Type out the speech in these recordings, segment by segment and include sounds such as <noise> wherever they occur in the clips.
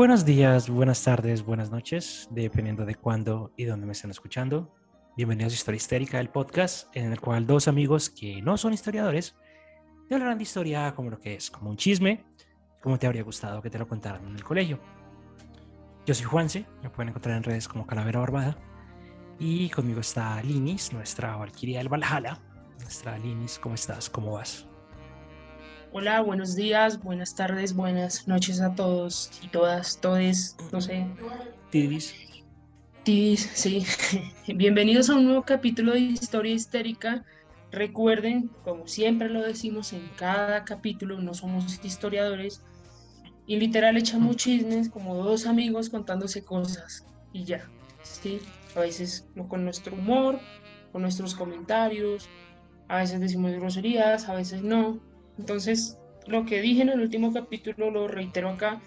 Buenos días, buenas tardes, buenas noches, dependiendo de cuándo y dónde me estén escuchando. Bienvenidos a Historia Histérica, el podcast en el cual dos amigos que no son historiadores te hablarán de historia como lo que es, como un chisme, como te habría gustado que te lo contaran en el colegio. Yo soy Juanse, me pueden encontrar en redes como Calavera Barbada. Y conmigo está Linis, nuestra Valquiria del Valhalla. Nuestra Linis, ¿cómo estás? ¿Cómo vas? Hola, buenos días, buenas tardes, buenas noches a todos y todas, todes, no sé. Tidis. Tidis, sí. <laughs> Bienvenidos a un nuevo capítulo de Historia Histérica. Recuerden, como siempre lo decimos en cada capítulo, no somos historiadores y literal echamos chismes como dos amigos contándose cosas y ya. Sí, a veces con nuestro humor, con nuestros comentarios, a veces decimos groserías, a veces no, entonces, lo que dije en el último capítulo lo reitero acá.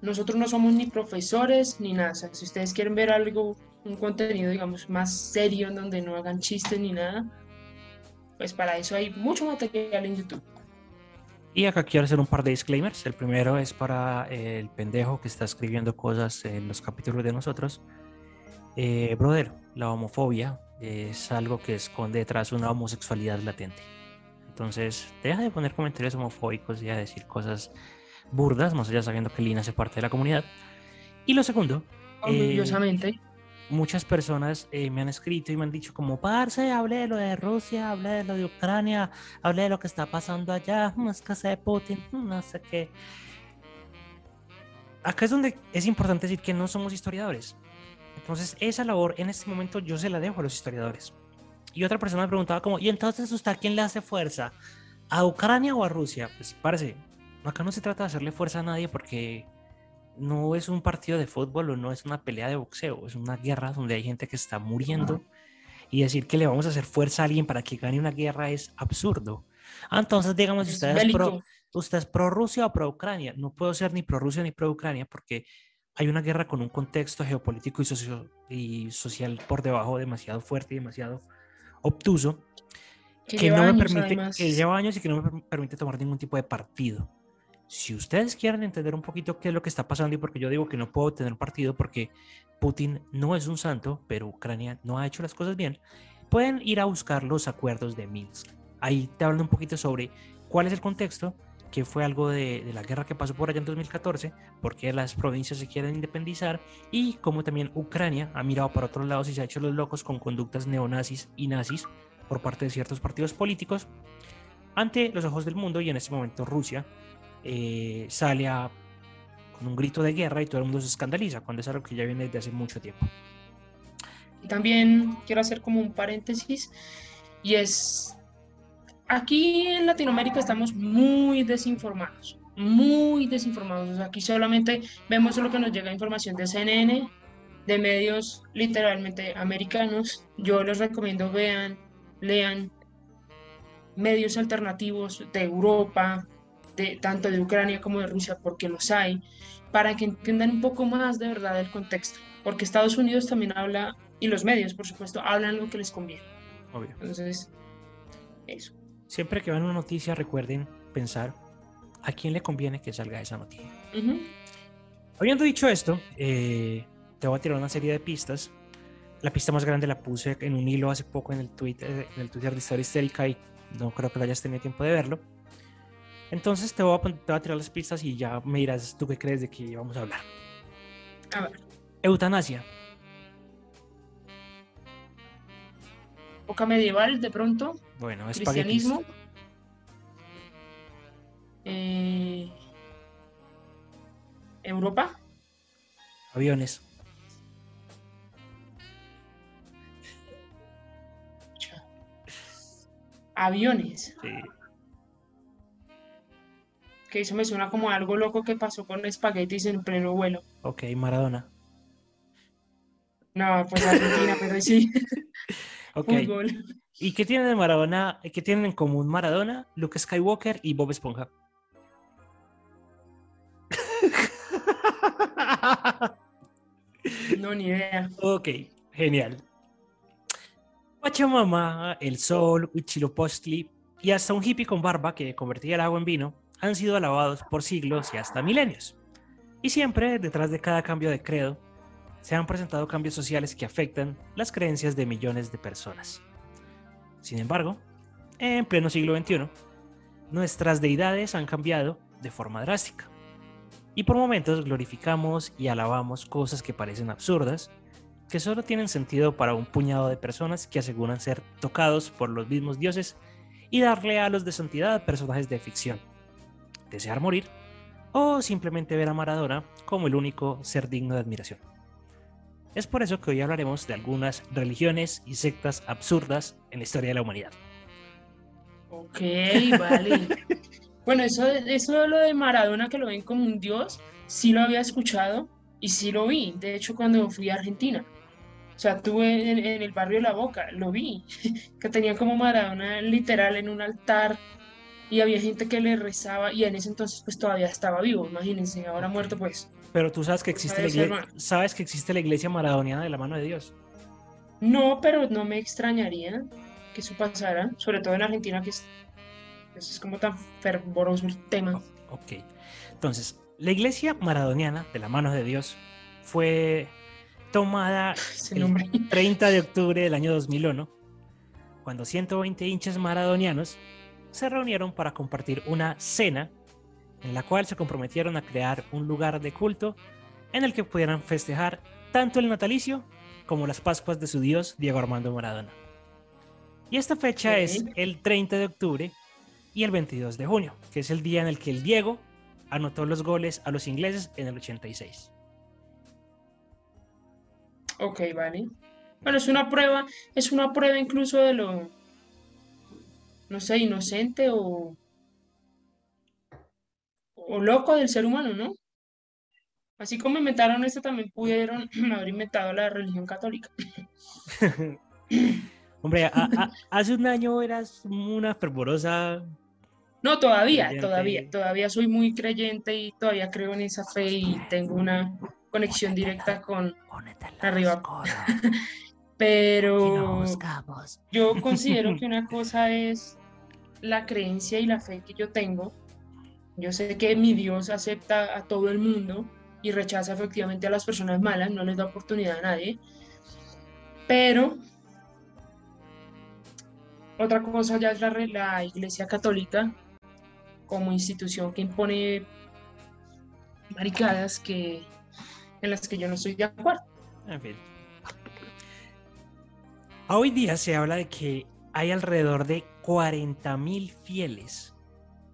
Nosotros no somos ni profesores ni nada. si ustedes quieren ver algo, un contenido, digamos, más serio en donde no hagan chistes ni nada, pues para eso hay mucho material en YouTube. Y acá quiero hacer un par de disclaimers. El primero es para el pendejo que está escribiendo cosas en los capítulos de nosotros. Eh, brother, la homofobia es algo que esconde detrás una homosexualidad latente. Entonces, deja de poner comentarios homofóbicos y de decir cosas burdas, más allá sabiendo que Lina hace parte de la comunidad. Y lo segundo, orgullosamente. muchas personas eh, me han escrito y me han dicho como, parce, hable de lo de Rusia, hable de lo de Ucrania, hable de lo que está pasando allá, es que de Putin, no sé qué. Acá es donde es importante decir que no somos historiadores. Entonces, esa labor en este momento yo se la dejo a los historiadores. Y otra persona me preguntaba como, ¿y entonces usted a quién le hace fuerza? ¿A Ucrania o a Rusia? Pues parece, acá no se trata de hacerle fuerza a nadie porque no es un partido de fútbol o no es una pelea de boxeo, es una guerra donde hay gente que está muriendo y decir que le vamos a hacer fuerza a alguien para que gane una guerra es absurdo. Ah, entonces, digamos, si usted es, pro, usted es pro Rusia o pro Ucrania. No puedo ser ni pro Rusia ni pro Ucrania porque hay una guerra con un contexto geopolítico y, socio y social por debajo demasiado fuerte y demasiado obtuso que, no me permite, que lleva años y que no me permite tomar ningún tipo de partido. Si ustedes quieren entender un poquito qué es lo que está pasando y porque yo digo que no puedo tener partido porque Putin no es un santo, pero Ucrania no ha hecho las cosas bien, pueden ir a buscar los acuerdos de Minsk. Ahí te hablan un poquito sobre cuál es el contexto, que fue algo de, la guerra que pasó por allá en 2014, porque las provincias se quieren independizar y cómo también Ucrania ha mirado para otros lados y se ha hecho los locos con conductas neonazis y nazis por parte de ciertos partidos políticos ante los ojos del mundo y en este momento Rusia eh, sale con un grito de guerra y todo el mundo se escandaliza cuando es algo que ya viene desde hace mucho tiempo. También quiero hacer como un paréntesis y es aquí en Latinoamérica estamos muy desinformados, muy desinformados. Aquí solamente vemos lo que nos llega información de CNN, de medios literalmente americanos. Yo les recomiendo vean, lean medios alternativos de Europa, de, tanto de Ucrania como de Rusia, porque los hay, para que entiendan un poco más de verdad el contexto. Porque Estados Unidos también habla, y los medios, por supuesto, hablan lo que les conviene. Obvio. Entonces, eso. Siempre que vean una noticia, recuerden pensar a quién le conviene que salga esa noticia. Habiendo dicho esto, eh, te voy a tirar una serie de pistas. La pista más grande la puse en un hilo hace poco en el Twitter, en el Twitter de Historia Histérica y no creo que lo hayas tenido tiempo de verlo. Entonces te voy, a, te voy a tirar las pistas y ya me dirás tú qué crees de qué vamos a hablar. A ver. Eutanasia. Época medieval de pronto. Bueno, cristianismo. Eh, Europa. Aviones. aviones. Sí. Que eso me suena como algo loco que pasó con espaguetis en pleno vuelo. Ok, Maradona. No, pues Argentina, pero sí, <laughs> Ok. fútbol. <laughs> ¿Y qué tienen de Maradona? ¿Qué tienen en común Maradona, Luke Skywalker y Bob Esponja? <laughs> No, ni idea. ok, genial. Pachamama, el sol, Huitzilopochtli y hasta un hippie con barba que convertía el agua en vino han sido alabados por siglos y hasta milenios. Y siempre, detrás de cada cambio de credo, se han presentado cambios sociales que afectan las creencias de millones de personas. Sin embargo, en pleno siglo XXI, nuestras deidades han cambiado de forma drástica. Y por momentos glorificamos y alabamos cosas que parecen absurdas, que solo tienen sentido para un puñado de personas que aseguran ser tocados por los mismos dioses y darle a los de santidad a personajes de ficción, desear morir o simplemente ver a Maradona como el único ser digno de admiración. Es por eso que hoy hablaremos de algunas religiones y sectas absurdas en la historia de la humanidad. Ok, vale. <laughs> Bueno, eso, eso de lo de Maradona, que lo ven como un dios, sí lo había escuchado y sí lo vi. De hecho, cuando fui a Argentina. O sea, estuve en, en el barrio La Boca, lo vi, <laughs> que tenía como Maradona literal en un altar y había gente que le rezaba y en ese entonces pues todavía estaba vivo, imagínense, ahora muerto pues. Pero tú sabes que existe, la Puede ser, igle- ma- sabes que existe la iglesia maradoniana de la mano de Dios. No, pero no me extrañaría que eso pasara, sobre todo en Argentina, que es, pues, es como tan fervoroso el tema. Ok. Entonces, la iglesia maradoniana de la mano de Dios fue tomada <laughs> el nombre. 30 de octubre del año 2001, cuando 120 hinchas maradonianos se reunieron para compartir una cena en la cual se comprometieron a crear un lugar de culto en el que pudieran festejar tanto el natalicio como las Pascuas de su dios Diego Armando Maradona. Y esta fecha es el 30 de octubre y el 22 de junio, que es el día en el que el Diego anotó los goles a los ingleses en el 86. Ok, vale. Bueno, es una prueba, es una prueba incluso de lo, no sé, inocente o, o loco del ser humano, ¿no? Así como inventaron esto, también pudieron <clears throat> haber inventado la religión católica. <laughs> Hombre, a- a- hace un año eras una fervorosa. No, todavía, Creyente. todavía, todavía soy muy creyente y todavía creo en esa fe y tengo una conexión directa con, Arriba. <laughs> pero yo considero <laughs> que una cosa es la creencia y la fe que yo tengo. Yo sé que mi Dios acepta a todo el mundo y rechaza efectivamente a las personas malas, no les da oportunidad a nadie. Pero otra cosa ya es la, Iglesia Católica como institución que impone maricadas que, en las que yo no estoy de acuerdo. En fin. Hoy día se habla de que hay alrededor de 40.000 fieles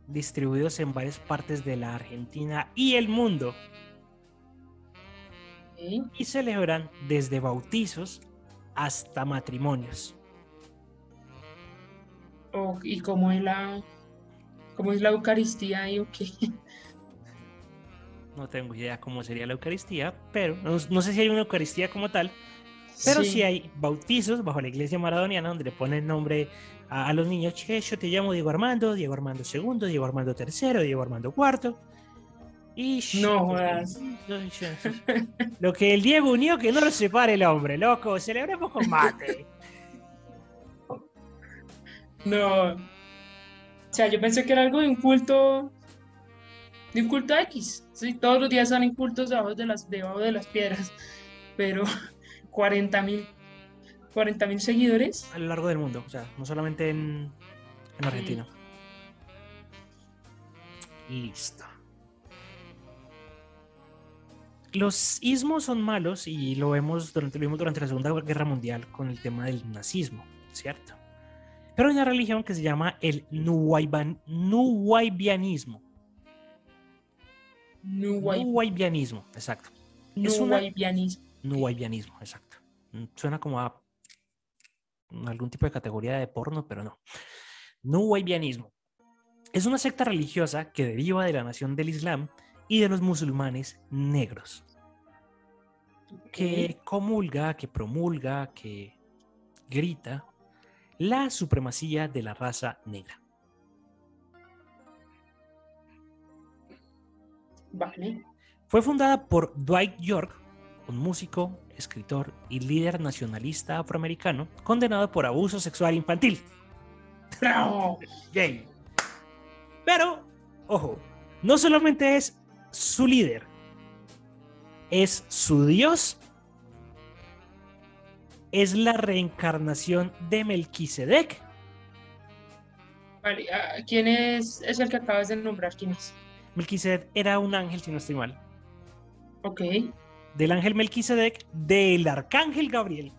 distribuidos en varias partes de la Argentina y el mundo y celebran desde bautizos hasta matrimonios. Y cómo es la, cómo es la Eucaristía y o qué. No tengo idea cómo sería la Eucaristía, pero no, no sé si hay una Eucaristía como tal, pero sí. hay bautizos bajo la iglesia maradoniana donde le ponen nombre a, a los niños. Che, yo te llamo Diego Armando, Diego Armando II, Diego Armando III, Diego Armando IV. Y No jodas. Lo que el Diego unió, que no lo separe el hombre, loco. Celebremos con mate. No. O sea, yo pensé que era algo de un culto, de un culto X. Sí, todos los días salen cultos debajo de las, debajo de las piedras. Pero 40 mil, 40 mil seguidores. A lo largo del mundo, o sea, no solamente en, en Argentina. Listo. Los ismos son malos y lo vemos durante, lo vimos durante la Segunda Guerra Mundial con el tema del nazismo, ¿cierto? Pero hay una religión que se llama el Nuwaiban- Nuwaibianismo. Nuwai- Nuwaibianismo, exacto. Nuwaibianismo. Nuwaibianismo, exacto. Mm, Suena como a algún tipo de categoría de porno, pero no. Nuwaybianismo. Es una secta religiosa que deriva de la nación del Islam y de los musulmanes negros, que comulga, que promulga, que grita la supremacía de la raza negra. Vale. Fue fundada por Dwight York, un músico, escritor y líder nacionalista afroamericano condenado por abuso sexual infantil. ¡Bravo! Yay. Pero, ojo, no solamente es su líder, es su Dios, es la reencarnación de Melquisedec. Ah, ¿quién es, es el que acabas de nombrar? ¿Quién es? Melquisedec era un ángel, si no estoy mal. Ok. Del ángel Melquisedec, del arcángel Gabriel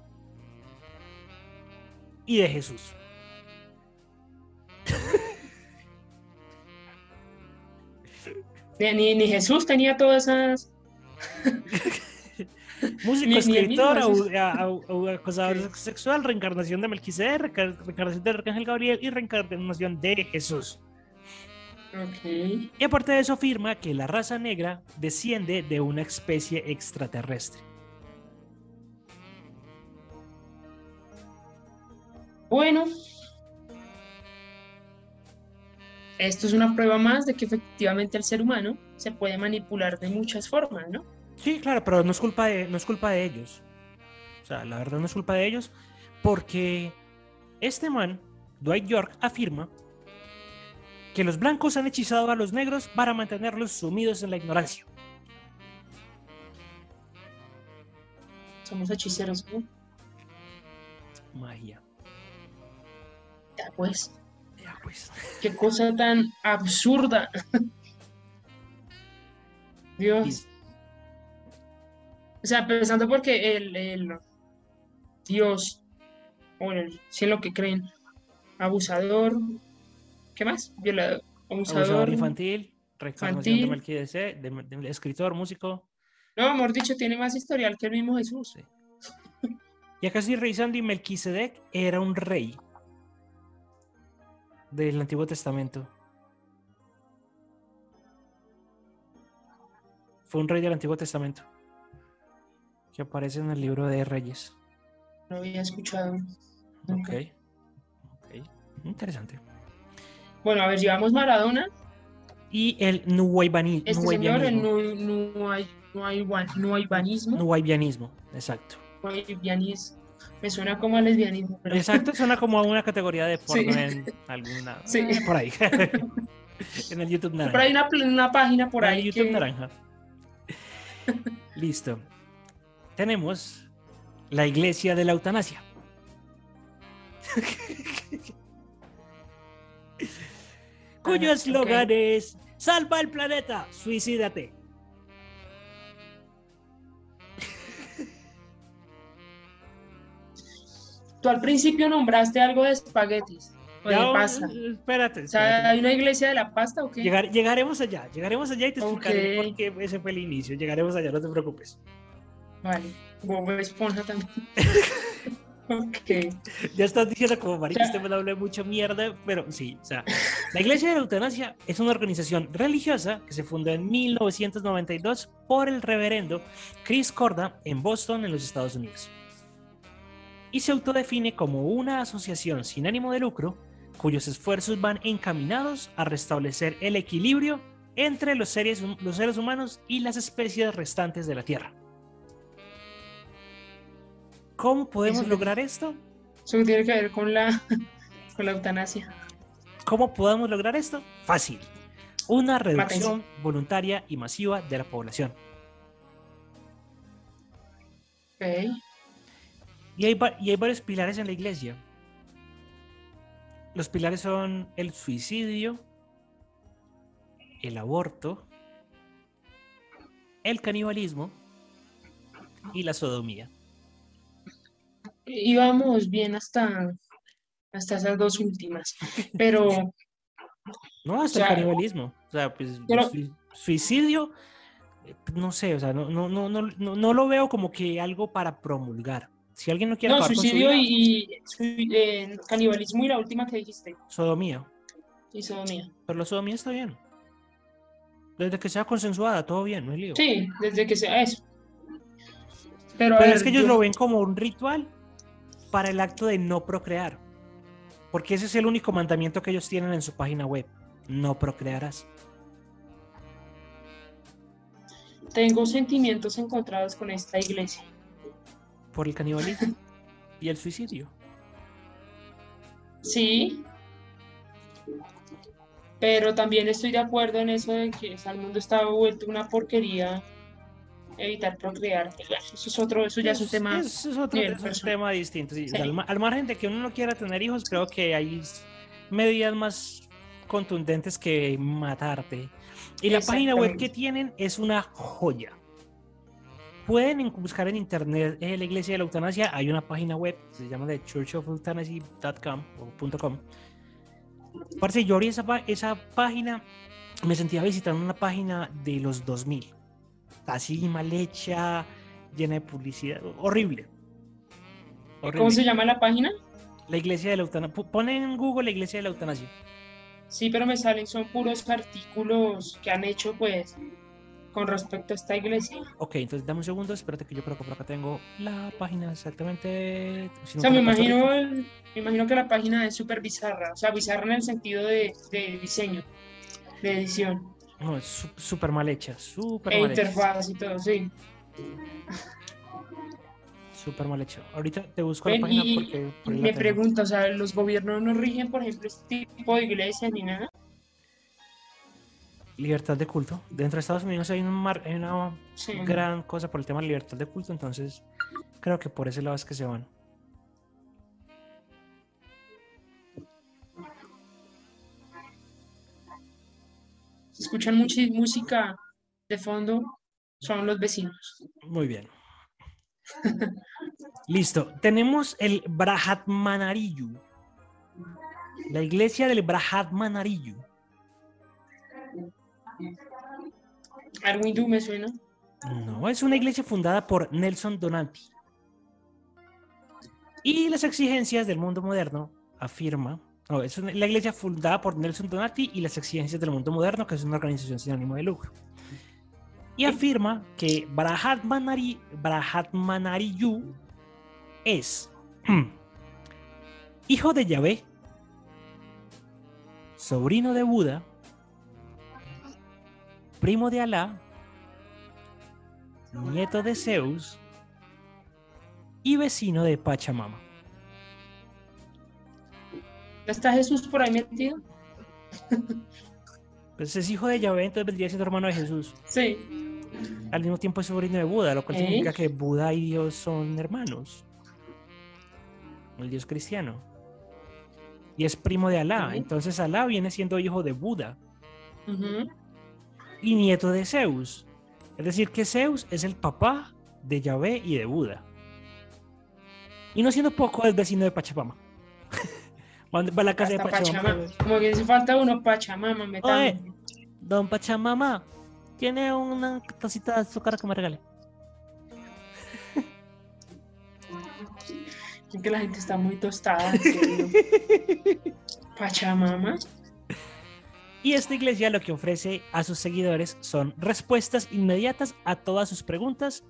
y de Jesús. Ni, Jesús tenía todas esas. <laughs> Músico, Ni- escritor, acosador sexual, reencarnación de Melquisedec, reencarnación del arcángel Gabriel y reencarnación de Jesús. Y aparte de eso afirma que la raza negra desciende de una especie extraterrestre. Bueno. Esto es una prueba más de que efectivamente el ser humano se puede manipular de muchas formas, ¿no? Sí, claro, pero no es culpa de, no es culpa de ellos. O sea, la verdad no es culpa de ellos porque este man, Dwight York, afirma que los blancos han hechizado a los negros para mantenerlos sumidos en la ignorancia. Somos hechiceros, ¿no? Magia. Ya pues, Ya pues. <laughs> qué cosa tan absurda. <laughs> Dios. O sea, pensando porque el, el Dios, o el, si es lo que creen, abusador, ¿qué más? Violador, abusador. Abusador infantil, de infantil. Melquisedec, de, de- escritor, músico. No, amor dicho, tiene más historial que el mismo Jesús. Sí. Y acá estoy revisando y Melquisedec era un rey del Antiguo Testamento. Fue un rey del Antiguo Testamento que aparece en el libro de Reyes. No había escuchado. Ok. ok. Interesante. Bueno, a ver, llevamos Maradona. Y el Nuwaybani- Este señor, el hay, hay, hay vanismo. Nuwaybianismo, exacto. Hay. Me suena como a lesbianismo, pero Exacto, suena como a una categoría de <laughs> porno Sí. en alguna. Sí. eh, Por ahí. <laughs> en el YouTube naranja. por ahí una, página por En ahí YouTube que naranja. <laughs> Listo. Tenemos la iglesia de la eutanasia. Cuyo eslogan es Salva el planeta, suicídate. <laughs> tú al principio nombraste algo de espaguetis o de pasta. Espérate. O sea. ¿hay una iglesia de la pasta o qué? Llegar- llegaremos allá, llegaremos allá y te explicaré por qué ese fue el inicio. Llegaremos allá, no te preocupes. Vale. Bob Esponja también. <laughs> ok. Ya estás diciendo como marica, usted me habla mucha mierda, pero sí, o sea, la Iglesia de la Eutanasia es una organización religiosa que se fundó en 1992 por el reverendo Chris Corda en Boston, en los Estados Unidos. Y se autodefine como una asociación sin ánimo de lucro cuyos esfuerzos van encaminados a restablecer el equilibrio entre los seres, los seres humanos y las especies restantes de la Tierra. ¿Cómo podemos Eso- lograr esto? Eso tiene que ver con la, <laughs> con la eutanasia. ¿Cómo podemos lograr esto? Fácil. Una reducción voluntaria y masiva de la población. Ok. Y hay, y hay varios pilares en la iglesia. Los pilares son el suicidio, el aborto, el canibalismo y la sodomía. Íbamos bien hasta, hasta esas dos últimas. Pero No, hasta O sea, el canibalismo. O sea, pues pero- suicidio, no sé, o sea, no, no, no, no, no, no lo veo como que algo para promulgar. Si alguien no quiere No, acabar con su suicidio vida, y, eh, canibalismo y la última que dijiste, sodomía. y sodomía. Pero la sodomía está bien. Desde que sea consensuada, todo bien, no hay lío. Sí, desde que sea eso. Pero, a Pero ver, es que ellos yo- lo ven como un ritual para el acto de no procrear. Porque ese es el único mandamiento que ellos tienen en su página web. No procrearás. tengo sentimientos encontrados con esta iglesia. Por el canibalismo <laughs> y el suicidio. Sí. Pero también estoy de acuerdo en eso de que el mundo está vuelto una porquería. Evitar procrear. Eso es otro, eso ya es un tema. Eso es otro es un tema distinto. sí. Sí. Al, ma- al margen de que uno no quiera tener hijos, creo que hay medidas más contundentes que matarte. Y la página web que tienen es una joya. Pueden en- buscar en internet eh, la iglesia de la eutanasia. Hay una página web, se llama de churchofeuthanasia.com o .com. Parce, yo abrí esa, esa página, me sentía visitando una página de los 2000. Así mal hecha, llena de publicidad. Horrible. ¿Cómo se llama la página? La iglesia de la eutanasia. Ponen en Google la iglesia de la eutanasia. Sí, pero me salen, son puros artículos que han hecho, pues, con respecto a esta iglesia. Ok, entonces dame un segundo, espérate que yo creo que por acá tengo la página exactamente. si O sea, me imagino, el- me imagino que la página es súper bizarra. O sea, bizarra en el sentido de, de diseño, de edición, No, es súper mal hecha, súper e mal hecha. interfaz y todo, sí. Súper mal hecha. Ahorita te busco Ven, la página porque por Me pregunto, o sea, ¿los gobiernos no rigen, por ejemplo, este tipo de iglesias ni nada? Libertad de culto. Dentro de Estados Unidos hay, un mar- hay una Sí. gran cosa por el tema de libertad de culto, entonces creo que por ese lado es que se van. Se escuchan mucha música de fondo, son los vecinos. Muy bien. Listo. Tenemos el Brahatmanariyu. La iglesia del Brahatmanariyu. Algo hindú me suena. No, es una iglesia fundada por Nelson Donati. Y las exigencias del mundo moderno afirma. No, es una- la iglesia fundada por Nelson Donati y las exigencias del mundo moderno, que es una organización sin ánimo de lucro. Y afirma que Brahatmanari, Brahatmanariyu es hijo de Yahvé, sobrino de Buda, primo de Alá, nieto de Zeus y vecino de Pachamama. ¿No está Jesús por ahí metido? <laughs> Pues es hijo de Yahvé, entonces vendría siendo hermano de Jesús. Sí. Al mismo tiempo es sobrino de Buda, lo cual Ok. significa que Buda y Dios son hermanos. El Dios cristiano. Y es primo de Alá. Entonces Alá viene siendo hijo de Buda y nieto de Zeus. Es decir, que Zeus es el papá de Yahvé y de Buda. Y no siendo poco, es vecino de Pachamama. <laughs> Va va a la casa de Pachamama. Pachamama. Como que hace falta uno, Pachamama, metamos. Oye. Don Pachamama, tiene una tacita de azúcar que me regale. <laughs> Es que la gente está muy tostada. <laughs> Pachamama. Y esta iglesia lo que ofrece a sus seguidores son respuestas inmediatas a todas sus preguntas,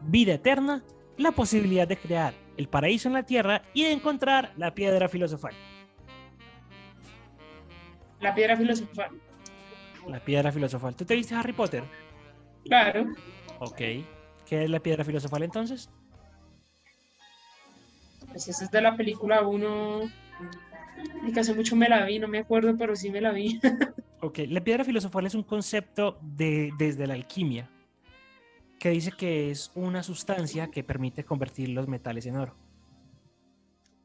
vida eterna, la posibilidad de crear el paraíso en la tierra y de encontrar la piedra filosofal. La piedra filosofal. La piedra filosofal. ¿Tú te viste Harry Potter? Claro. Ok. ¿Qué es la piedra filosofal entonces? Pues esa es de la película 1. Que hace mucho me la vi, no me acuerdo, pero sí me la vi. <laughs> Ok, la piedra filosofal es un concepto de, desde la alquimia que dice que es una sustancia que permite convertir los metales en oro.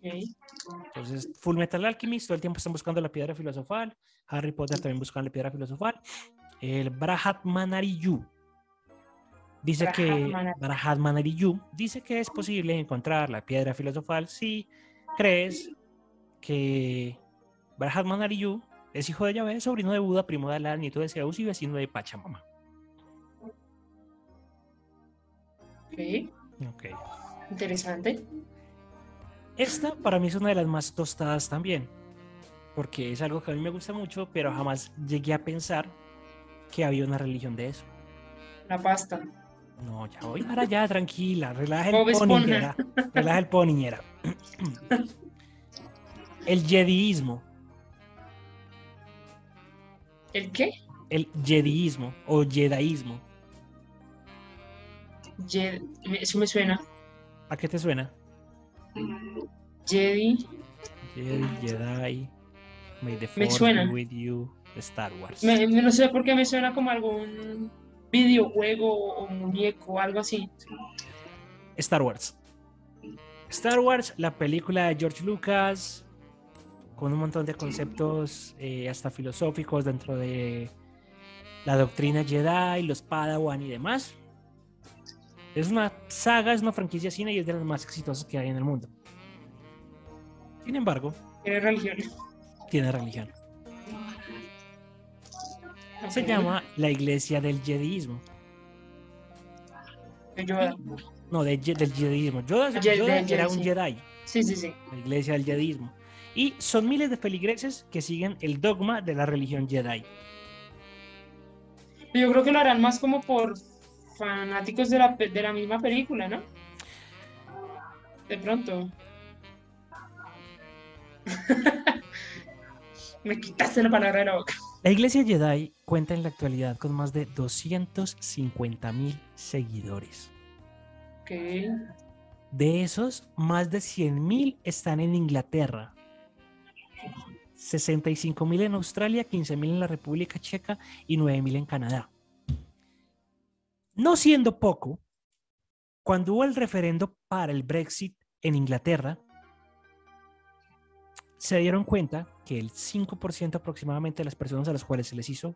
Entonces, Full Metal Alchemist todo el tiempo están buscando la piedra filosofal. Harry Potter también buscan la piedra filosofal. El Brahatmanariyu dice que Brahatmanariyu. Brahatmanariyu dice que es posible encontrar la piedra filosofal si crees que Brahatmanariyu es hijo de Yahvé, sobrino de Buda, primo de Alá, nieto de Zeus y vecino de Pachamama. Ok. Ok. Interesante. Esta para mí es una de las más tostadas también, porque es algo que a mí me gusta mucho, pero jamás llegué a pensar que había una religión de eso. La pasta. No, ya voy para allá, tranquila, relaja el poniñera, relaja el poniñera. El jediismo, ¿El qué? el jediismo o jedaísmo, eso me suena. ¿a qué te suena? Jedi. Jedi, Jedi, May the Me suena. be with you, Star Wars. Me- no sé por qué me suena como algún videojuego o muñeco, algo así. Star Wars. Star Wars, la película de George Lucas, con un montón de conceptos eh, hasta filosóficos dentro de la doctrina Jedi, los Padawan y demás. Es una saga, es una franquicia cine y es de las más exitosas que hay en el mundo. Sin embargo, Tiene religión. tiene religión. Se llama la Iglesia del Jediismo. De Yoda. No, de del Jediismo. Yoda, Yoda era un. Jedi. Sí, sí, sí. la iglesia del Jedismo. Y son miles de feligreses que siguen el dogma de la religión Jedi. Yo creo que lo harán más como por fanáticos de la, de la misma película, ¿no? De pronto. <laughs> Me quitaste la palabra de la boca. La iglesia Jedi cuenta en la actualidad con más de 250 mil seguidores. Ok. De esos, más de 100 mil están en Inglaterra, 65 mil en Australia, 15 mil en la República Checa y 9 mil en Canadá. No siendo poco, cuando hubo el referendo para el Brexit en Inglaterra, se dieron cuenta que el 5% aproximadamente de las personas a las cuales se les hizo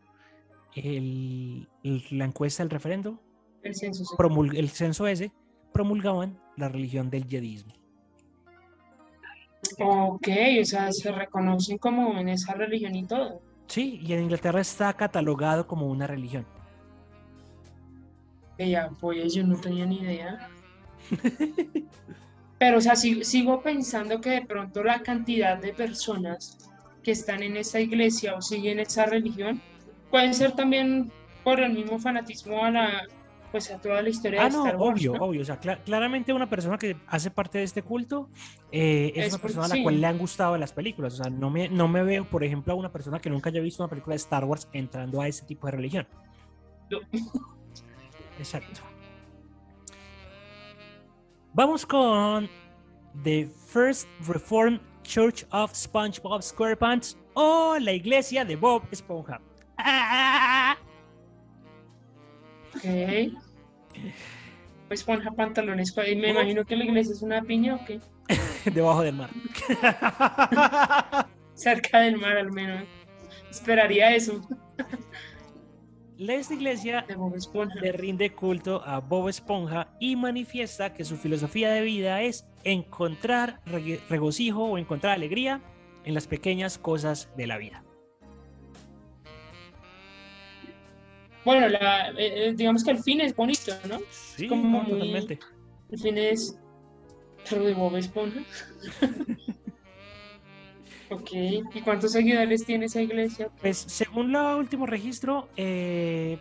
el- el- la encuesta del referendo, El censo. sí. promul- el censo ese, promulgaban la religión del yedismo. Ok, o sea, se reconocen como en esa religión y todo. Sí, y en Inglaterra está catalogado como una religión. Ella, pues yo no tenía ni idea. <laughs> Pero, o sea, si- sigo pensando que de pronto la cantidad de personas que están en esa iglesia o siguen esa religión pueden ser también por el mismo fanatismo a la, pues a toda la historia Ah, de no, Star Wars, obvio, ¿no? obvio. O sea, cla- claramente una persona que hace parte de este culto eh, es, Es una persona a la cual le han gustado las películas. O sea, no me, no me veo, por ejemplo, a una persona que nunca haya visto una película de Star Wars entrando a ese tipo de religión. No. Exacto. Vamos con The First Reformed Church of SpongeBob SquarePants o la iglesia de Bob Esponja. ¡Ah! Ok. Pues esponja pantalones. ¿cuál- y Me imagino que la iglesia es una piña o qué. <laughs> Debajo del mar. <laughs> Cerca del mar al menos. Esperaría eso Esta iglesia le rinde culto a Bob Esponja y manifiesta que su filosofía de vida es encontrar reg- regocijo o encontrar alegría en las pequeñas cosas de la vida. Bueno, la, eh, eh, digamos que el fin es bonito, ¿no? Sí, como no, muy- totalmente. El fin es. Pero de Bob Esponja. <laughs> ok. ¿Y cuántos seguidores tiene esa iglesia? Pues según el último registro, eh,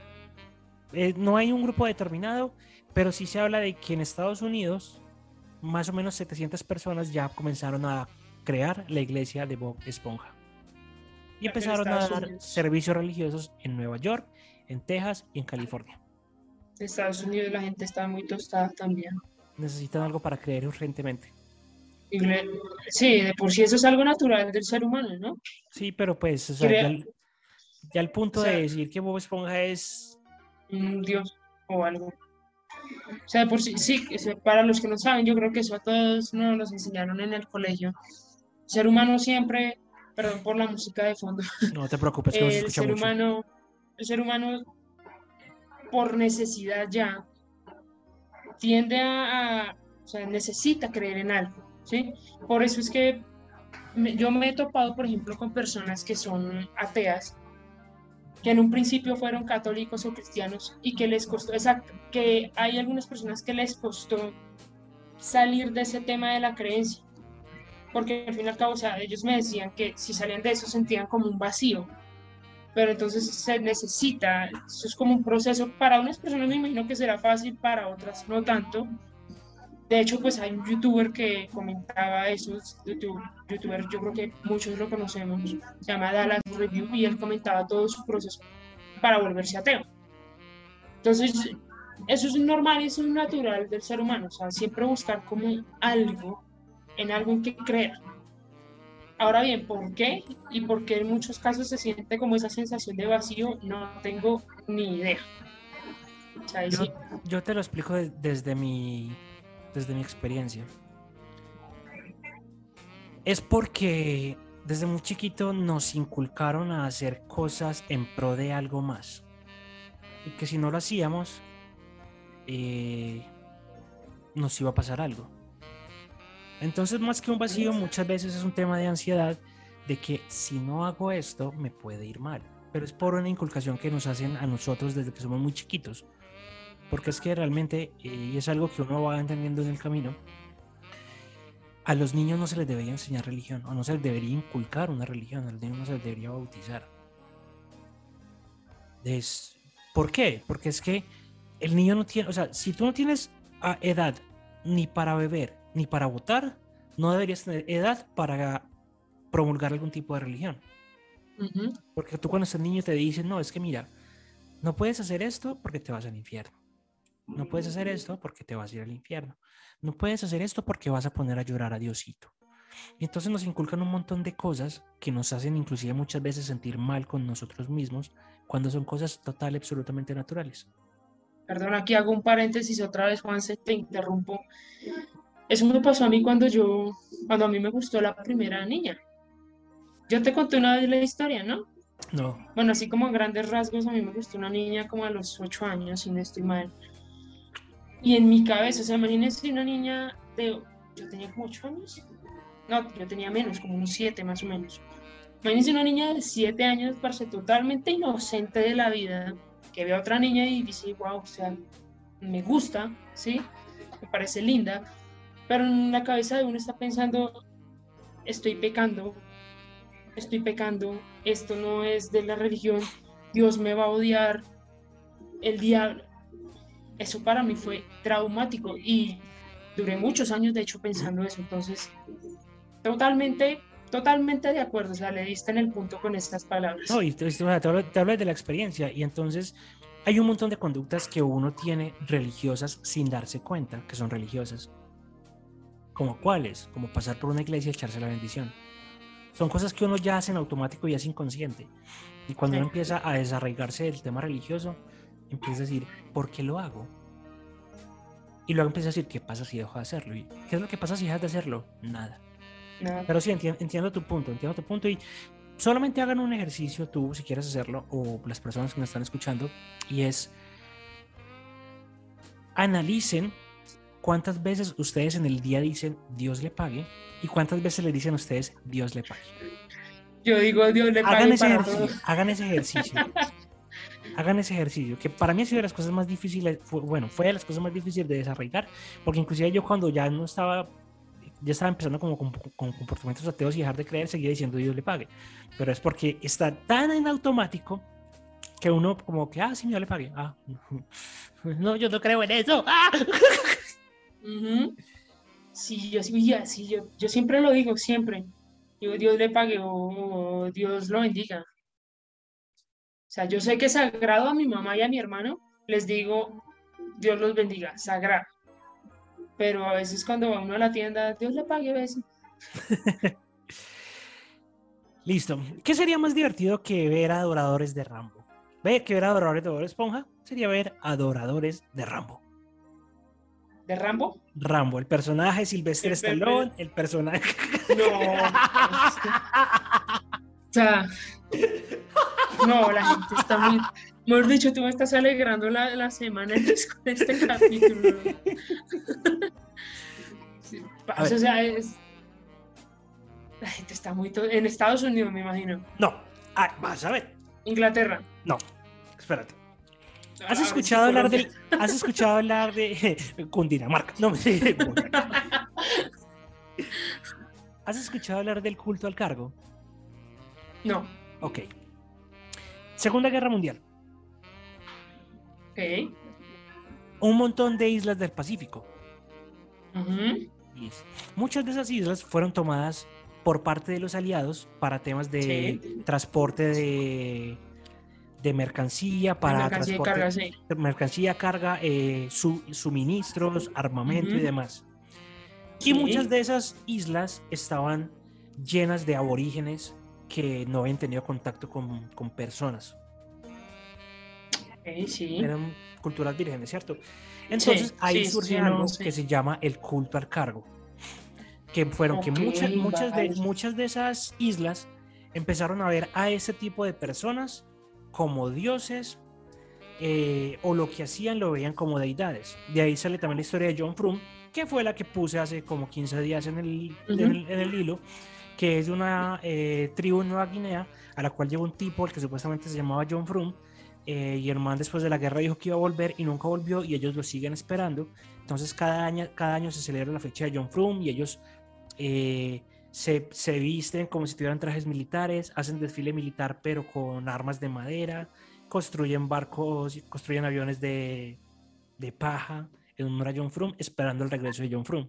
eh, no hay un grupo determinado, pero sí se habla de que en Estados Unidos más o menos 700 personas ya comenzaron a crear la iglesia de Bob Esponja. Y empezaron a dar Unidos. servicios religiosos en Nueva York, en Texas y en California. En Estados Unidos la gente está muy tostada también. Necesitan algo para creer urgentemente. Sí, de por sí eso es algo natural del ser humano, ¿no? Sí, pero pues, o sea, Crea- ya, el, ya el punto o sea- de decir que Bob Esponja es Un dios o algo. O sea, de por sí, sí, para los que no saben, yo creo que eso a todos nos nos enseñaron en el colegio. El ser humano siempre, perdón por la música de fondo, No te preocupes, que el ser mucho. humano, el ser humano por necesidad ya tiende a, a- o sea, necesita creer en algo, ¿sí? Por eso es que yo me he topado, por ejemplo, con personas que son ateas, que en un principio fueron católicos o cristianos y que les costó, exacto, que hay algunas personas que les costó salir de ese tema de la creencia. Porque al fin y al cabo, o sea, ellos me decían que si salían de eso sentían como un vacío. Pero entonces se necesita, eso es como un proceso, para unas personas me imagino que será fácil, para otras no tanto. De hecho, pues hay un youtuber que comentaba eso, YouTube, youtuber, yo creo que muchos lo conocemos, se llama Dallas Review, y él comentaba todo su proceso para volverse ateo. Entonces, eso es normal y es natural del ser humano, o sea, siempre buscar como algo, en algo en que creer. Ahora bien, ¿por qué? Y por qué en muchos casos se siente como esa sensación de vacío, no tengo ni idea. O sea, yo, yo, te lo explico desde mi, desde mi experiencia. Es porque desde muy chiquito nos inculcaron a hacer cosas en pro de algo más. Y que si no lo hacíamos, eh, nos iba a pasar algo. Entonces, más que un vacío, muchas veces es un tema de ansiedad de que si no hago esto, me puede ir mal. Pero es por una inculcación que nos hacen a nosotros desde que somos muy chiquitos. Porque es que realmente, eh, y es algo que uno va entendiendo en el camino, a los niños no se les debería enseñar religión, o no se les debería inculcar una religión, a los niños no se les debería bautizar. Es, ¿Por qué? Porque es que el niño no tiene, o sea, si tú no tienes edad ni para beber ni para votar, no deberías tener edad para promulgar algún tipo de religión. Porque tú cuando estás niño te dicen, no, es que mira, no puedes hacer esto porque te vas al infierno. No puedes hacer esto porque te vas a ir al infierno. No puedes hacer esto porque vas a poner a llorar a Diosito. Y entonces nos inculcan un montón de cosas que nos hacen inclusive muchas veces sentir mal con nosotros mismos cuando son cosas total, absolutamente naturales. Perdón, aquí hago un paréntesis otra vez, Juan, se te interrumpo. Eso me pasó a mí cuando yo, cuando a mí me gustó la primera niña. Yo te conté una vez la historia, ¿no? No. Bueno, así como a grandes rasgos, a mí me gustó una niña como a los ocho años, si no estoy mal. Y en mi cabeza, o sea, imagínense una niña de, yo tenía como ocho años. No, yo tenía menos, como unos siete más o menos. Imagínense una niña de siete años, parece totalmente inocente de la vida, que ve a otra niña y dice, wow, o sea, me gusta, ¿sí? Me parece linda, pero en la cabeza de uno está pensando, estoy pecando, estoy pecando, esto no es de la religión, Dios me va a odiar, el diablo. Eso para mí fue traumático y duré muchos años de hecho pensando eso, entonces totalmente Totalmente de acuerdo, o sea, le diste en el punto con estas palabras. No, y te, hablo, de la experiencia y entonces hay un montón de conductas que uno tiene religiosas sin darse cuenta que son religiosas. ¿Como cuáles? Como pasar por una iglesia y echarse la bendición. Son cosas que uno ya hace en automático y es inconsciente. Y cuando uno empieza a desarraigarse del tema religioso, empieza a decir, ¿por qué lo hago? Y luego empieza a decir, ¿qué pasa si dejo de hacerlo? ¿Y qué es lo que pasa si dejas de hacerlo? Nada. Pero sí, entiendo, tu punto, entiendo tu punto y solamente hagan un ejercicio tú, si quieres hacerlo, o las personas que me están escuchando, y es analicen cuántas veces ustedes en el día dicen Dios le pague y cuántas veces le dicen a ustedes Dios le pague. Yo digo Dios le pague. Hagan ese ejercicio. Hagan ese ejercicio. <laughs> hagan ese ejercicio, que para mí ha sido de las cosas más difíciles, bueno, fue de las cosas más difíciles de desarrollar, porque inclusive yo cuando ya no estaba ya estaba empezando como con, comportamientos ateos y dejar de creer, seguía diciendo Dios le pague. Pero es porque está tan en automático que uno como que, ah, sí, Dios le pague. Ah, <laughs> no, yo no creo en eso. ¡Ah! Sí, yo, sí, yo, yo siempre lo digo, siempre. Digo, Dios le pague o, Dios lo bendiga. O sea, yo sé que es sagrado a mi mamá y a mi hermano, les digo, Dios los bendiga, sagrado pero a veces cuando va uno a la tienda, Dios le pague a veces. <laughs> Listo. ¿Qué sería más divertido que ver adoradores de Rambo? ¿Ve que ver adoradores de Bob Esponja? Sería ver adoradores de Rambo. ¿De Rambo? Rambo, el personaje Silvestre Stallone, el personaje. No. <laughs> o sea. <laughs> No, la gente está muy. Mejor dicho, tú me estás alegrando la, la semana con este capítulo. <laughs> o sea, es... La gente está muy... En Estados Unidos, me imagino. No. Ah, vas a ver. Inglaterra. No. Espérate. ¿Has Ah, escuchado hablar del, has escuchado hablar de <laughs> Cundinamarca? No, me- ¿Has escuchado hablar del culto al cargo? No. Ok. Segunda Guerra Mundial. Ok. Un montón de islas del Pacífico. Muchas de esas islas fueron tomadas por parte de los aliados para temas de Sí. transporte de, de mercancía, para Mercancía transporte, carga, sí. mercancía, carga, eh, su- suministros, armamento y demás. Y muchas de esas islas estaban llenas de aborígenes que no habían tenido contacto con, con personas. Ok, sí. Eran culturas vírgenes, ¿cierto? Entonces Sí, ahí sí, surge sí, no, algo que se llama el culto al cargo. Que fueron que Ok, muchas, muchas, de, muchas de esas islas empezaron a ver a ese tipo de personas como dioses eh, o lo que hacían lo veían como deidades. De ahí sale también la historia de John Frum, que fue la que puse hace como 15 días en el, en Ujú. el, en el hilo, que es de una eh, tribu en Nueva Guinea a la cual llegó un tipo, el que supuestamente se llamaba John Frum, eh, y el man después de la guerra dijo que iba a volver y nunca volvió y ellos lo siguen esperando. Entonces cada año, cada año se celebra la fecha de John Frum y ellos eh, se, se visten como si tuvieran trajes militares, hacen desfile militar pero con armas de madera, construyen barcos, construyen aviones de, de paja en honor a John Frum, esperando el regreso de John Frum.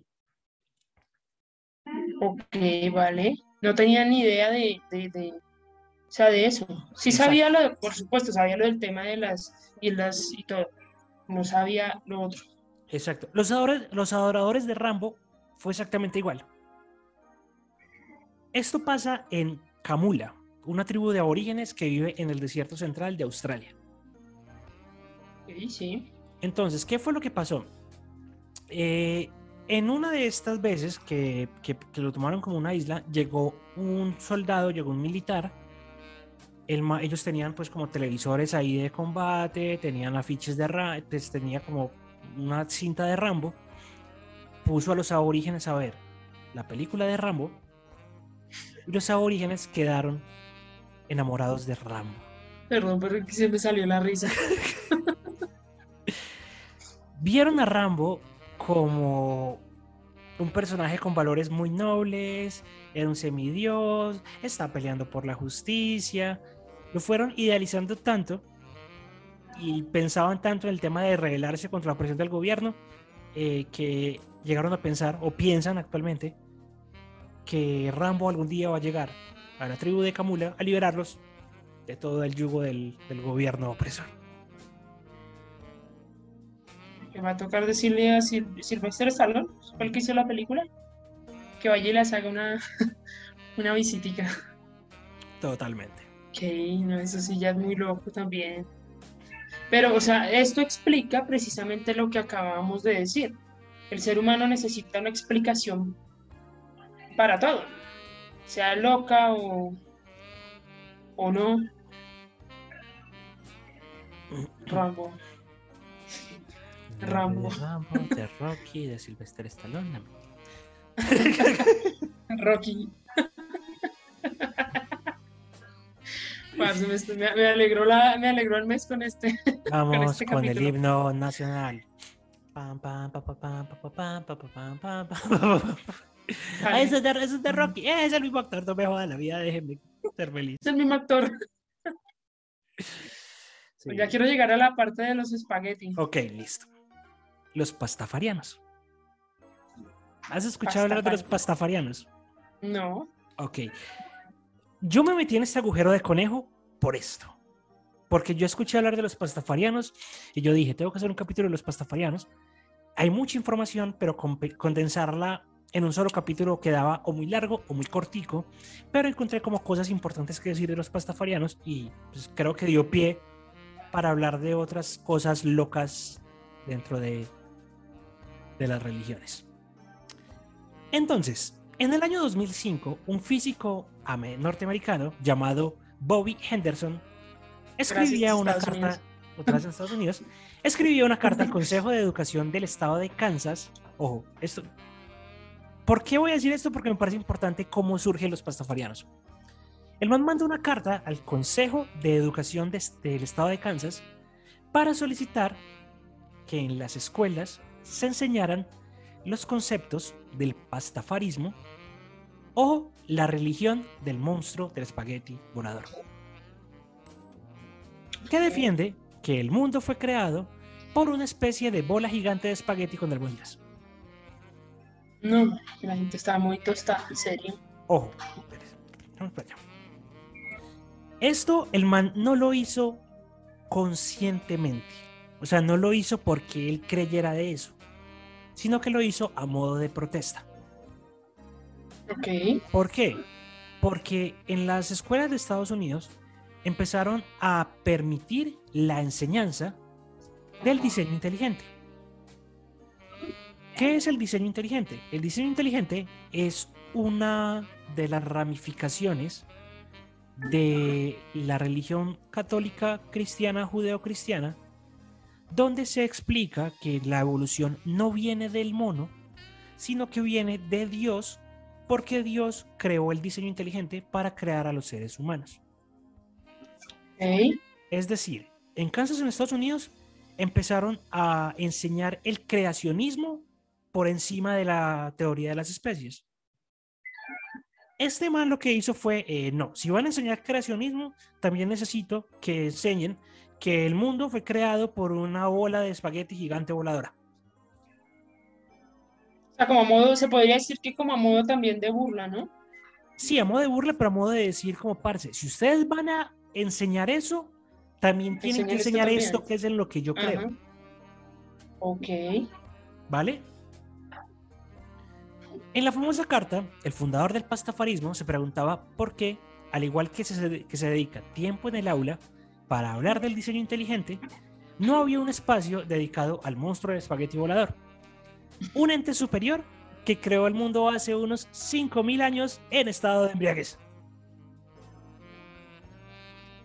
Ok, vale. No tenía ni idea de, de, de- o sea, de eso. Sí Exacto. sabía lo, de- por supuesto, sabía lo del tema de las islas y todo. No sabía lo otro. Exacto. Los adoradores, los adoradores de Rambo fue exactamente igual. Esto pasa en Camula, una tribu de aborígenes que vive en el desierto central de Australia. Ok, sí. Entonces, ¿qué fue lo que pasó? Eh, en una de estas veces que, que- que lo tomaron como una isla, llegó un soldado, llegó un militar. El ellos tenían pues como televisores ahí de combate, tenían afiches de pues, tenía como una cinta de Rambo. Puso a los aborígenes a ver la película de Rambo. Y los aborígenes quedaron enamorados de Rambo. Perdón, pero es que se me salió la risa. <laughs> vieron a Rambo como un personaje con valores muy nobles, era un semidios, está peleando por la justicia. Lo fueron idealizando tanto y pensaban tanto en el tema de rebelarse contra la presión del gobierno eh, que llegaron a pensar o piensan actualmente que Rambo algún día va a llegar a la tribu de Camula a liberarlos de todo el yugo del, del gobierno opresor. Me va a tocar decirle a Sil Sylvester Stallone, fue el que hizo la película, que vaya y les haga una, <laughs> una visitica. Totalmente. Ok, no, eso sí ya es muy loco también. Pero, o sea, esto explica precisamente lo que acabamos de decir. El ser humano necesita una explicación para todo, sea loca o, o no. Rambo. Rambo. De Rambo, de Rocky, de Sylvester Stallone. <laughs> Rocky. <laughs> Me, alegró la, me alegró el mes con este. <laughs> Vamos este con el himno nacional. Ah, Eso es de, eso es de Rocky. Eh, Es el mismo actor, no me jodan la vida, déjenme ser feliz. Es el mismo actor. Sí. Ya quiero llegar a la parte de los espagueti. Ok, listo. Los pastafarianos. ¿Has escuchado hablar de los pastafarianos? No. Ok. Yo me metí en este agujero de conejo por esto. Porque yo escuché hablar de los pastafarianos y yo dije, tengo que hacer un capítulo de los pastafarianos. Hay mucha información, pero condensarla en un solo capítulo quedaba o muy largo o muy cortico. Pero encontré como cosas importantes que decir de los pastafarianos y pues, creo que dio pie para hablar de otras cosas locas dentro de, de las religiones. Entonces, en el año 2005, un físico ame- norteamericano llamado Bobby Henderson escribía Gracias, una Estados carta, <laughs> en Estados Unidos, escribió una carta al Consejo de Educación del Estado de Kansas. Ojo, esto. ¿Por qué voy a decir esto? Porque me parece importante cómo surgen los pastafarianos. El man manda una carta al Consejo de Educación de- del Estado de Kansas para solicitar que en las escuelas se enseñaran los conceptos del pastafarismo o la religión del monstruo del espagueti volador, que defiende que el mundo fue creado por una especie de bola gigante de espagueti con albóndigas. No, la gente está muy tostada, en serio. Ojo. Esto el man no lo hizo conscientemente. O sea, no lo hizo porque él creyera de eso, sino que lo hizo a modo de protesta. Ok. ¿Por qué? Porque en las escuelas de Estados Unidos empezaron a permitir la enseñanza del diseño inteligente. ¿Qué es el diseño inteligente? El diseño inteligente es una de las ramificaciones de la religión católica cristiana judeo-cristiana, donde se explica que la evolución no viene del mono, sino que viene de Dios, porque Dios creó el diseño inteligente para crear a los seres humanos. Es decir, en Kansas, en Estados Unidos, empezaron a enseñar el creacionismo por encima de la teoría de las especies. Este man lo que hizo fue, eh, no, si van a enseñar creacionismo, también necesito que enseñen que el mundo fue creado por una bola de espagueti gigante voladora. O sea, como a modo, se podría decir que como a modo también de burla, ¿no? Sí, a modo de burla, pero a modo de decir como parce, si ustedes van a enseñar eso, también tienen que Enseñar esto que es en lo que yo creo, Ajá. Ok. ¿vale? En la famosa carta, el fundador del pastafarismo se preguntaba por qué, al igual que se, que se dedica tiempo en el aula para hablar del diseño inteligente, no había un espacio dedicado al monstruo del espagueti volador. Un ente superior que creó el mundo hace unos 5.000 años en estado de embriaguez.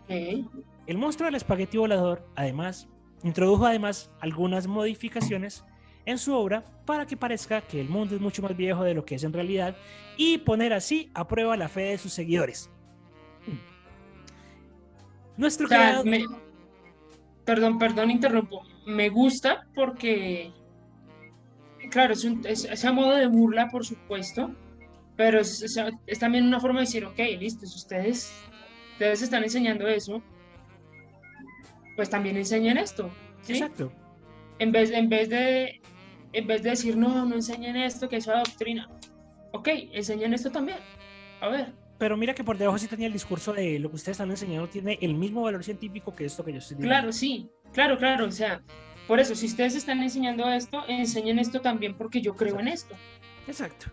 El monstruo del espagueti volador, además, introdujo además algunas modificaciones en su obra para que parezca que el mundo es mucho más viejo de lo que es en realidad y poner así a prueba la fe de sus seguidores. Nuestro O sea, creador- me- Perdón, perdón, interrumpo. Me gusta porque, claro, es, un, es, es a modo de burla, por supuesto, pero es, es- es también una forma de decir, ok, listo, si ustedes, ustedes están enseñando eso, pues también enseñen esto, ¿sí? Exacto. En vez, en vez de, en vez de decir, no, no enseñen esto, que eso es doctrina. Ok, enseñen esto también. A ver. Pero mira que por debajo sí tenía el discurso de lo que ustedes están enseñando tiene el mismo valor científico que esto que yo estoy diciendo. Claro, sí, claro, claro. O sea, por eso, si ustedes están enseñando esto, enseñen esto también porque yo creo en esto. Exacto.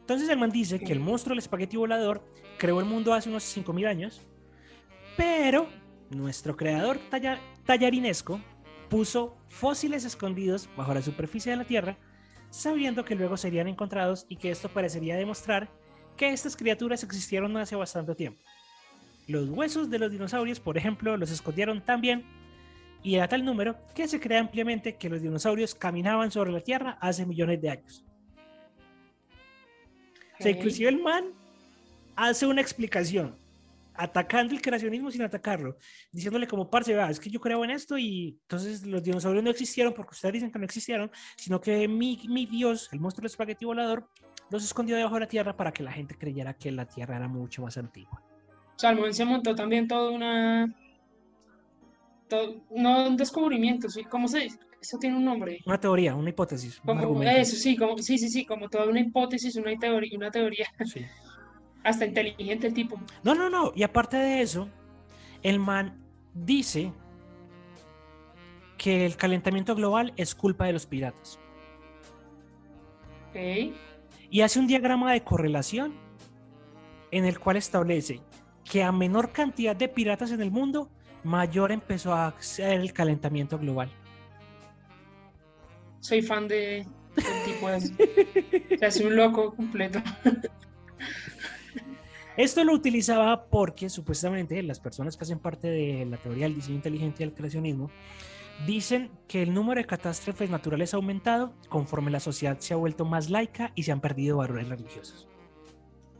Entonces el man dice que el monstruo del espagueti volador creó el mundo hace unos 5.000 años, pero nuestro creador talla- tallarinesco puso fósiles escondidos bajo la superficie de la Tierra, sabiendo que luego serían encontrados y que esto parecería demostrar que estas criaturas existieron hace bastante tiempo. Los huesos de los dinosaurios, por ejemplo, los escondieron tan bien y a tal número que se cree ampliamente que los dinosaurios caminaban sobre la Tierra hace millones de años. O sea, inclusive el man hace una explicación, atacando el creacionismo sin atacarlo, diciéndole como, parce, es que yo creo en esto y entonces los dinosaurios no existieron porque ustedes dicen que no existieron, sino que mi, mi dios, el monstruo espagueti volador, los escondió debajo de la tierra para que la gente creyera que la tierra era mucho más antigua. Salmón se montó también toda una. todo- no un descubrimiento. ¿Cómo se dice? Eso tiene un nombre. Una teoría, una hipótesis, un Como, argumento. eso sí, como, sí, sí, sí, como toda una hipótesis, una teoría, una teoría. Sí. <laughs> Hasta inteligente el tipo. No, no, no. Y aparte de eso, el man dice que el calentamiento global es culpa de los piratas. Ok. Y hace un diagrama de correlación en el cual establece que a menor cantidad de piratas en el mundo, mayor empezó a ser el calentamiento global. Soy fan de, del tipo de. <laughs> Sea, es un loco completo. <laughs> Esto lo utilizaba porque supuestamente las personas que hacen parte de la teoría del diseño inteligente y del creacionismo dicen que el número de catástrofes naturales ha aumentado conforme la sociedad se ha vuelto más laica y se han perdido valores religiosos.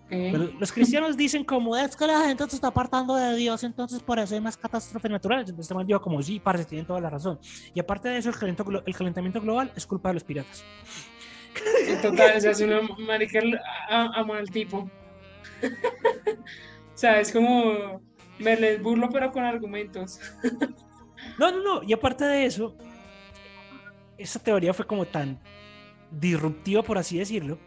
Pero los cristianos dicen como, es que la gente se está apartando de Dios, entonces por eso hay más catástrofes naturales. Entonces este man dijo como, sí, parce, tienen toda la razón. Y aparte de eso, el calentamiento, el calentamiento global es culpa de los piratas. Total, o sea, es una marica amo al tipo. <laughs> o sea, es como, me les burlo pero con argumentos. <laughs> no, no, no, y aparte de eso, esa teoría fue como tan disruptiva, por así decirlo,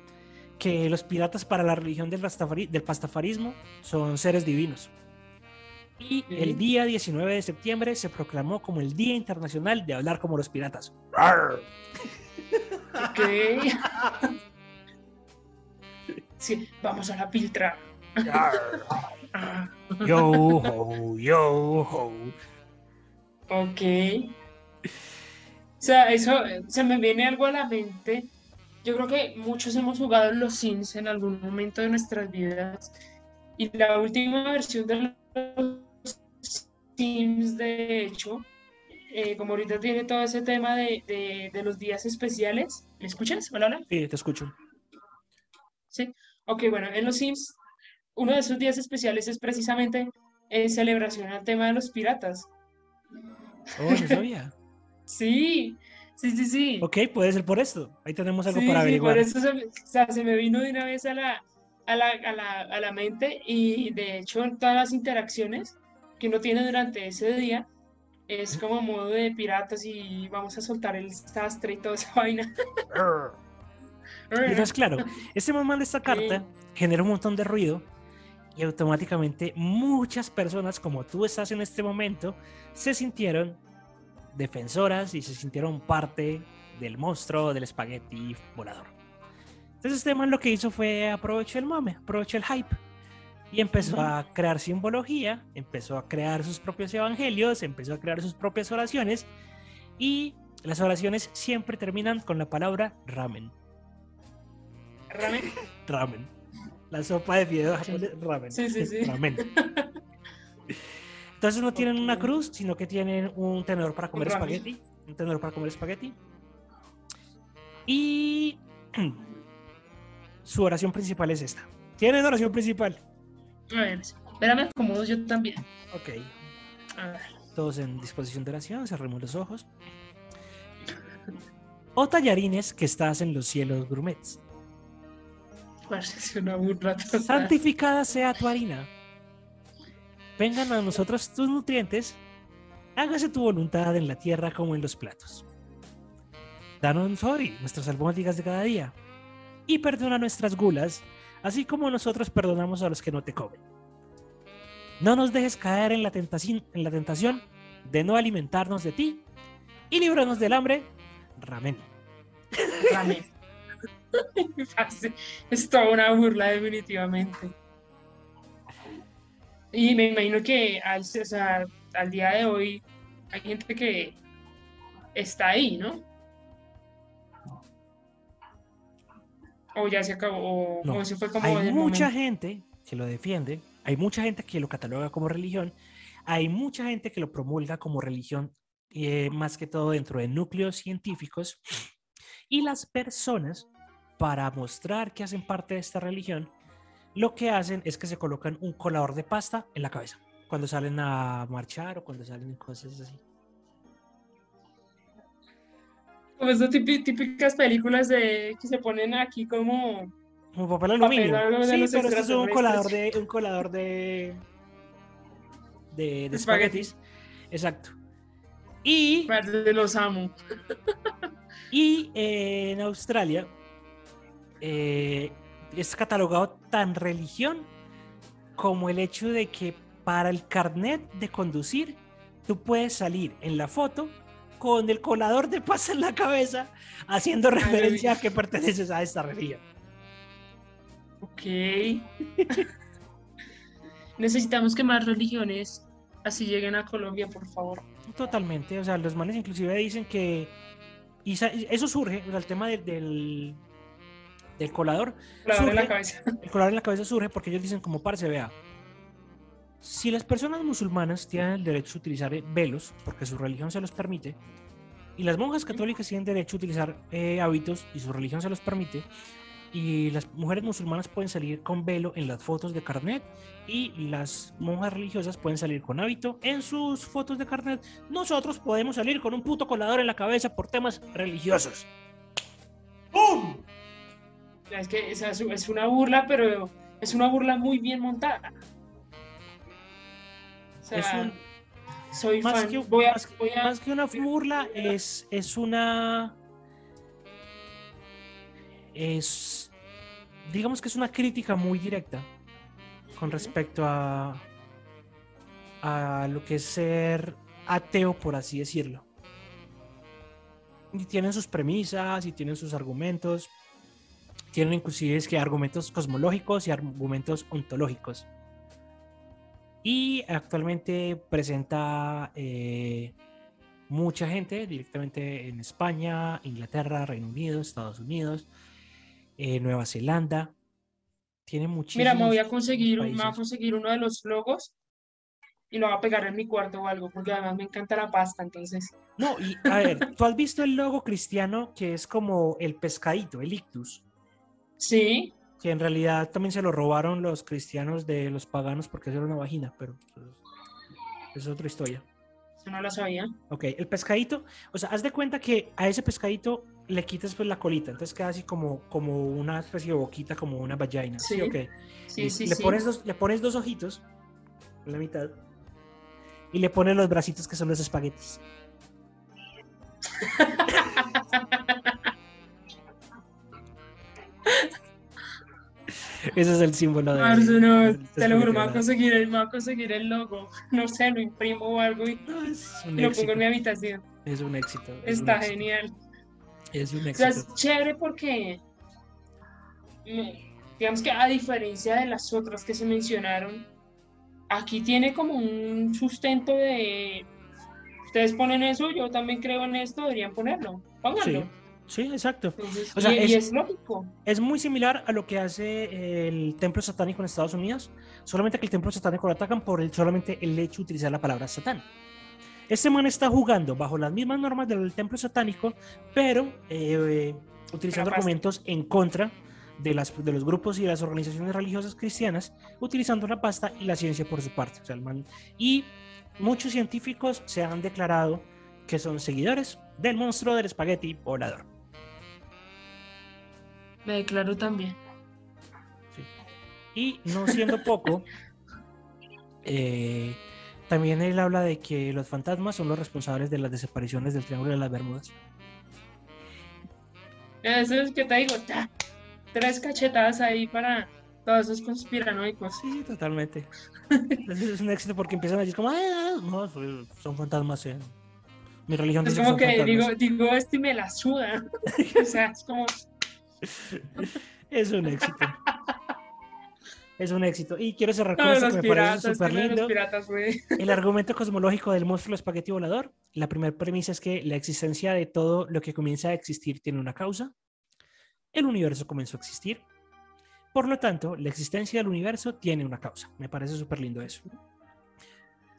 que los piratas para la religión del, del pastafarismo son seres divinos. Y el día 19 de septiembre se proclamó como el Día Internacional de Hablar como los Piratas. <laughs> Ok. Sí, vamos a la piltra. yo ho, yo ho. Ok. O sea, eso se me viene algo a la mente yo creo que muchos hemos jugado en los Sims en algún momento de nuestras vidas y la última versión de los Sims, de hecho, eh, como ahorita tiene todo ese tema de, de, los días especiales, ¿me escuchas? Hola, hola. Sí, te escucho. Sí, ok, bueno, en los Sims, uno de esos días especiales es precisamente en celebración al tema de los piratas. Oh, no sabía. <laughs> sí, Sí, sí, sí. Ok, puede ser por esto. Ahí tenemos algo para averiguar. por eso se, o sea, se, me vino de una vez a la, a la, a, la, a la mente y de hecho en todas las interacciones que uno tiene durante ese día es como modo de piratas y vamos a soltar el sastre y toda esa <laughs> vaina. Entonces, claro, este momento de esta carta genera un montón de ruido y automáticamente muchas personas como tú estás en este momento se sintieron defensoras y se sintieron parte del monstruo del espagueti volador. Entonces este man lo que hizo fue aprovechar el mame, aprovechó el hype y empezó a crear simbología, empezó a crear sus propios evangelios, empezó a crear sus propias oraciones y las oraciones siempre terminan con la palabra ramen. ¿Ramen? Ramen. La sopa de fideos ramen. Sí, sí, sí. <laughs> Ramen. Entonces no tienen una cruz, sino que tienen un tenedor para comer espagueti. Un tenedor para comer espagueti. Y <clears throat> su oración principal es esta. Tienen oración principal. A ver, espérame, como yo también. Ok. Todos en disposición de oración, cerremos los ojos. O tallarines que estás en los cielos grumets. Santificada sea tu harina vengan a nosotros tus nutrientes, hágase tu voluntad en la tierra como en los platos. Danos hoy nuestras albóndigas de cada día y perdona nuestras gulas, así como nosotros perdonamos a los que no te comen. No nos dejes caer en la tentación, en la tentación de no alimentarnos de ti y líbranos del hambre. Ramen. Ramen. <laughs> es toda una burla definitivamente. Y me imagino que al, al día de hoy hay gente que está ahí, ¿no? O ya se acabó, o, se fue como... Hay mucha gente que lo defiende, hay mucha gente que lo cataloga como religión, hay mucha gente que lo promulga como religión, eh, más que todo dentro de núcleos científicos, y las personas, para mostrar que hacen parte de esta religión, lo que hacen es que se colocan un colador de pasta en la cabeza cuando salen a marchar o cuando salen cosas así. Como esas típicas películas de que se ponen aquí como como papel aluminio. sí, pero esto es un colador de un colador de de, de espaguetis. Exacto. Y los amo. <laughs> y eh, en Australia eh, es catalogado tan religión como el hecho de que para el carnet de conducir tú puedes salir en la foto con el colador de paz en la cabeza haciendo referencia a que perteneces a esta religión. Ok. <laughs> Necesitamos que más religiones así lleguen a Colombia, por favor. Totalmente, o sea, los manes inclusive dicen que y eso surge, o sea, el tema del, del colador. en la cabeza. El colador en la cabeza surge porque ellos dicen como parce, vea, si las personas musulmanas tienen el derecho a utilizar velos, porque su religión se los permite, y las monjas católicas tienen derecho a utilizar eh, hábitos y su religión se los permite, y las mujeres musulmanas pueden salir con velo en las fotos de carnet y las monjas religiosas pueden salir con hábito en sus fotos de carnet. Nosotros podemos salir con un puto colador en la cabeza por temas religiosos. ¡Bum! Es que es, es una burla, pero es una burla muy bien montada. O sea, soy más fan. Que, voy a, más, voy a, más que una burla, es, es una. Es. Digamos que es una crítica muy directa con respecto a. a lo que es ser ateo, por así decirlo. Y tienen sus premisas y tienen sus argumentos. Tienen inclusive es que argumentos cosmológicos y argumentos ontológicos. Y actualmente presenta eh, mucha gente directamente en España, Inglaterra, Reino Unido, Estados Unidos, eh, Nueva Zelanda. Tiene muchísimos. Mira, me voy a conseguir, me voy a conseguir uno de los logos y lo voy a pegar en mi cuarto o algo, porque además me encanta la pasta, entonces. No, y a ver, ¿tú has visto el logo cristiano que es como el pescadito, el ictus? Sí. Que en realidad también se lo robaron los cristianos de los paganos porque eso era una vagina, pero pues, es otra historia. Eso no lo sabía. Ok, el pescadito, o sea, haz de cuenta que a ese pescadito le quitas pues la colita, entonces queda así como, como una especie de boquita, como una vagina. Sí, Sí. ok. Sí, sí, le, sí. Pones dos, le pones dos ojitos en la mitad y le pones los bracitos que son los espaguetis. <laughs> Ese es el símbolo de. Marzo, no, te lo juro, me voy a espagueti conseguir el, me voy a conseguir el logo. No sé, lo imprimo o algo y lo éxito. pongo en mi habitación. Es un éxito. es un Está éxito, genial. Es un O sea, éxito. es chévere porque, mm, digamos que a diferencia de las otras que se mencionaron, aquí tiene como un sustento de, ustedes ponen eso, yo también creo en esto, deberían ponerlo, pónganlo. Sí, exacto. Entonces, O sea, y, y es- es lógico. Es muy similar a lo que hace el templo satánico en Estados Unidos, solamente que el templo satánico lo atacan por el, solamente el hecho de utilizar la palabra satán. Este man está jugando bajo las mismas normas del templo satánico, pero eh, utilizando Capaz. argumentos en contra de, las, de los grupos y las organizaciones religiosas cristianas, utilizando la pasta y la ciencia por su parte. O sea, el man- y muchos científicos se han declarado que son seguidores del monstruo del espagueti volador. Me declaro también. Y no siendo poco, <laughs> eh, también él habla de que los fantasmas son los responsables de las desapariciones del Triángulo de las Bermudas. Eso es que te digo, ta, tres cachetadas ahí para todos esos conspiranoicos. Sí, totalmente. <laughs> Es un éxito porque empiezan a decir como, "Ah, no, soy- son fantasmas. eh". Mi religión Es dice como que digo, fantasmas". digo esto y me la suda. <laughs> o sea, es como, Es un éxito. Es un éxito. Y quiero cerrar con todos esto me parece súper lindo. piratas. El argumento cosmológico del monstruo espagueti volador. La primera premisa es que la existencia de todo lo que comienza a existir tiene una causa. El universo comenzó a existir. Por lo tanto, la existencia del universo tiene una causa. Me parece súper lindo eso.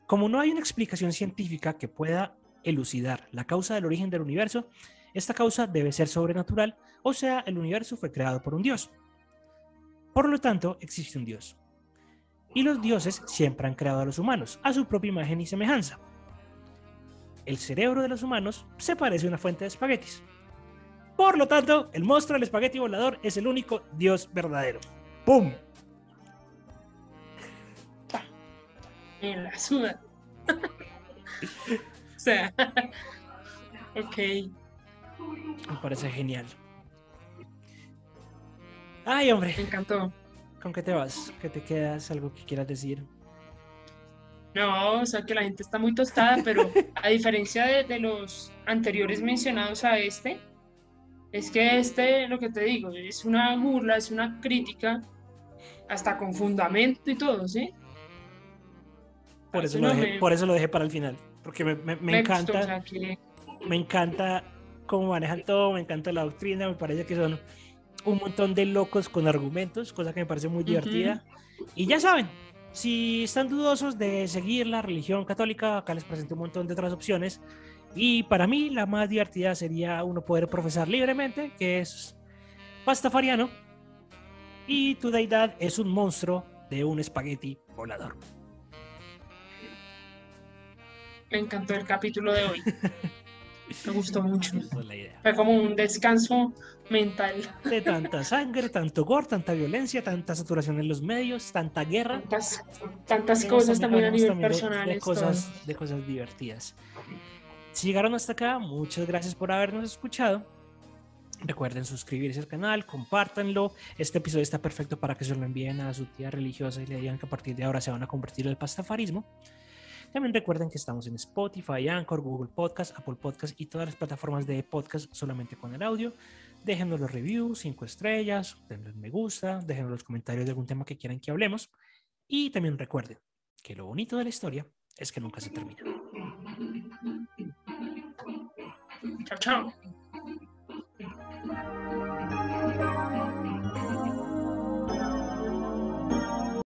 Como no hay una explicación científica que pueda elucidar la causa del origen del universo, esta causa debe ser sobrenatural, o sea, el universo fue creado por un dios. Por lo tanto, existe un dios. Y los dioses siempre han creado a los humanos, a su propia imagen y semejanza. El cerebro de los humanos se parece a una fuente de espaguetis. Por lo tanto, el monstruo del espagueti volador es el único dios verdadero. ¡Pum! Me la suda. <laughs> o sea, <laughs> ok. Me parece genial. Ay, hombre, Me encantó. ¿con qué te vas? ¿Qué te quedas? ¿Algo que quieras decir? No, o sea que la gente está muy tostada, pero a diferencia de, de los anteriores mencionados a este, es que este, lo que te digo, es una burla, es una crítica, hasta con fundamento y todo, ¿sí? Por eso, lo no dejé, me- por eso lo dejé para el final. Porque me, me- me gustó, encanta. o sea, que me encanta cómo manejan todo, me encanta la doctrina, me parece que son un montón de locos con argumentos, cosa que me parece muy divertida. Y ya saben, si están dudosos de seguir la religión católica, acá les presento un montón de otras opciones. Y para mí la más divertida sería uno poder profesar libremente, que es pastafariano, Y tu deidad es un monstruo de un espagueti volador. Me encantó el capítulo de hoy. <laughs> Me gustó mucho. Fue como un descanso mental. De <laughs> tanta sangre, tanto gore, tanta violencia, tanta saturación en los medios, tanta guerra. Tantas, tantas cosas también a nivel también de- personal. De, cosas, de cosas divertidas. Si llegaron hasta acá, muchas gracias por habernos escuchado. Recuerden suscribirse al canal, compártanlo. Este episodio está perfecto para que se lo envíen a su tía religiosa y le digan que a partir de ahora se van a convertir al pastafarismo. También recuerden que estamos en Spotify, Anchor, Google Podcast, Apple Podcast y todas las plataformas de podcast solamente con el audio. Déjenos los reviews, 5 estrellas, denle me gusta, déjenos los comentarios de algún tema que quieran que hablemos. Y también recuerden que lo bonito de la historia es que nunca se termina. Chao, chao.